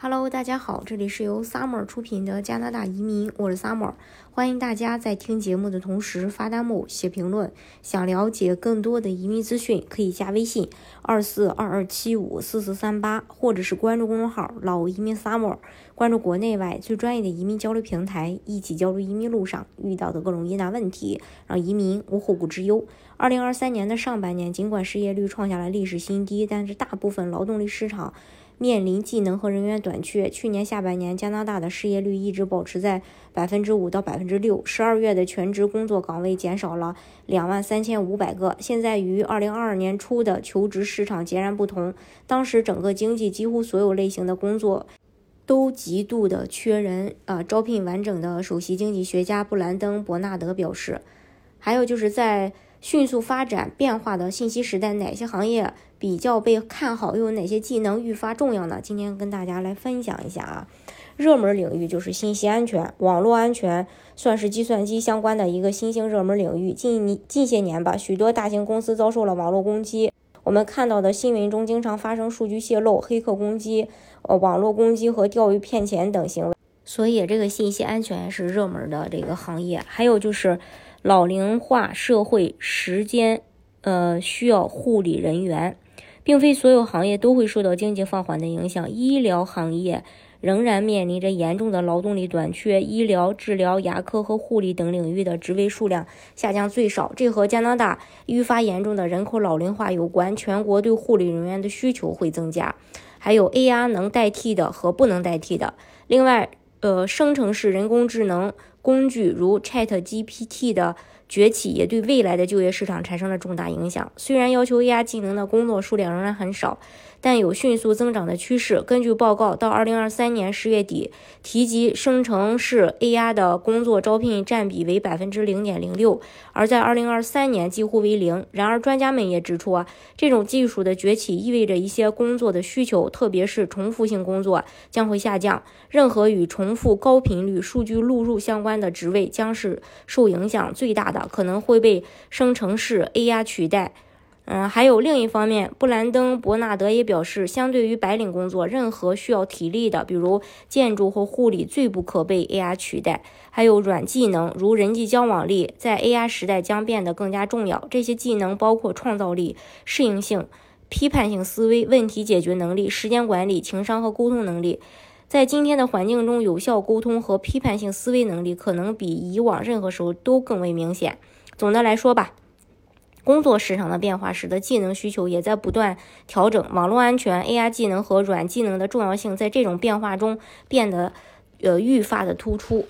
Hello，大家好，这里是由 Summer 出品的加拿大移民，我是 Summer，欢迎大家在听节目的同时发弹幕、写评论。想了解更多的移民资讯，可以加微信二四二二七五四四三八，或者是关注公众号“老移民 Summer”，关注国内外最专业的移民交流平台，一起交流移民路上遇到的各种疑难问题，让移民无后顾之忧。二零二三年的上半年，尽管失业率创下了历史新低，但是大部分劳动力市场。面临技能和人员短缺，去年下半年加拿大的失业率一直保持在百分之五到百分之六。十二月的全职工作岗位减少了两万三千五百个。现在与二零二二年初的求职市场截然不同，当时整个经济几乎所有类型的工作都极度的缺人啊，招聘完整的首席经济学家布兰登·伯纳德表示。还有就是在迅速发展变化的信息时代，哪些行业比较被看好？又有哪些技能愈发重要呢？今天跟大家来分享一下啊。热门领域就是信息安全、网络安全，算是计算机相关的一个新兴热门领域。近近些年吧，许多大型公司遭受了网络攻击。我们看到的新闻中经常发生数据泄露、黑客攻击、呃网络攻击和钓鱼骗钱等行为。所以这个信息安全是热门的这个行业。还有就是。老龄化社会时间，呃，需要护理人员，并非所有行业都会受到经济放缓的影响。医疗行业仍然面临着严重的劳动力短缺，医疗、治疗、牙科和护理等领域的职位数量下降最少。这和加拿大愈发严重的人口老龄化有关，全国对护理人员的需求会增加。还有 AI 能代替的和不能代替的。另外，呃，生成式人工智能。工具如 Chat GPT 的崛起也对未来的就业市场产生了重大影响。虽然要求 AI 技能的工作数量仍然很少。但有迅速增长的趋势。根据报告，到二零二三年十月底，提及生成式 AI 的工作招聘占比为百分之零点零六，而在二零二三年几乎为零。然而，专家们也指出啊，这种技术的崛起意味着一些工作的需求，特别是重复性工作将会下降。任何与重复、高频率数据录入相关的职位将是受影响最大的，可能会被生成式 AI 取代。嗯，还有另一方面，布兰登·伯纳德也表示，相对于白领工作，任何需要体力的，比如建筑或护理，最不可被 AI 取代。还有软技能，如人际交往力，在 AI 时代将变得更加重要。这些技能包括创造力、适应性、批判性思维、问题解决能力、时间管理、情商和沟通能力。在今天的环境中，有效沟通和批判性思维能力可能比以往任何时候都更为明显。总的来说吧。工作市场的变化使得技能需求也在不断调整，网络安全、AI 技能和软技能的重要性在这种变化中变得呃愈发的突出。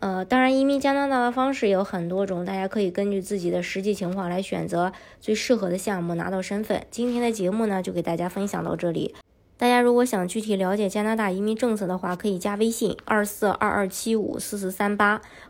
呃，当然，移民加拿大的方式有很多种，大家可以根据自己的实际情况来选择最适合的项目拿到身份。今天的节目呢，就给大家分享到这里。大家如果想具体了解加拿大移民政策的话，可以加微信二四二二七五四四三八，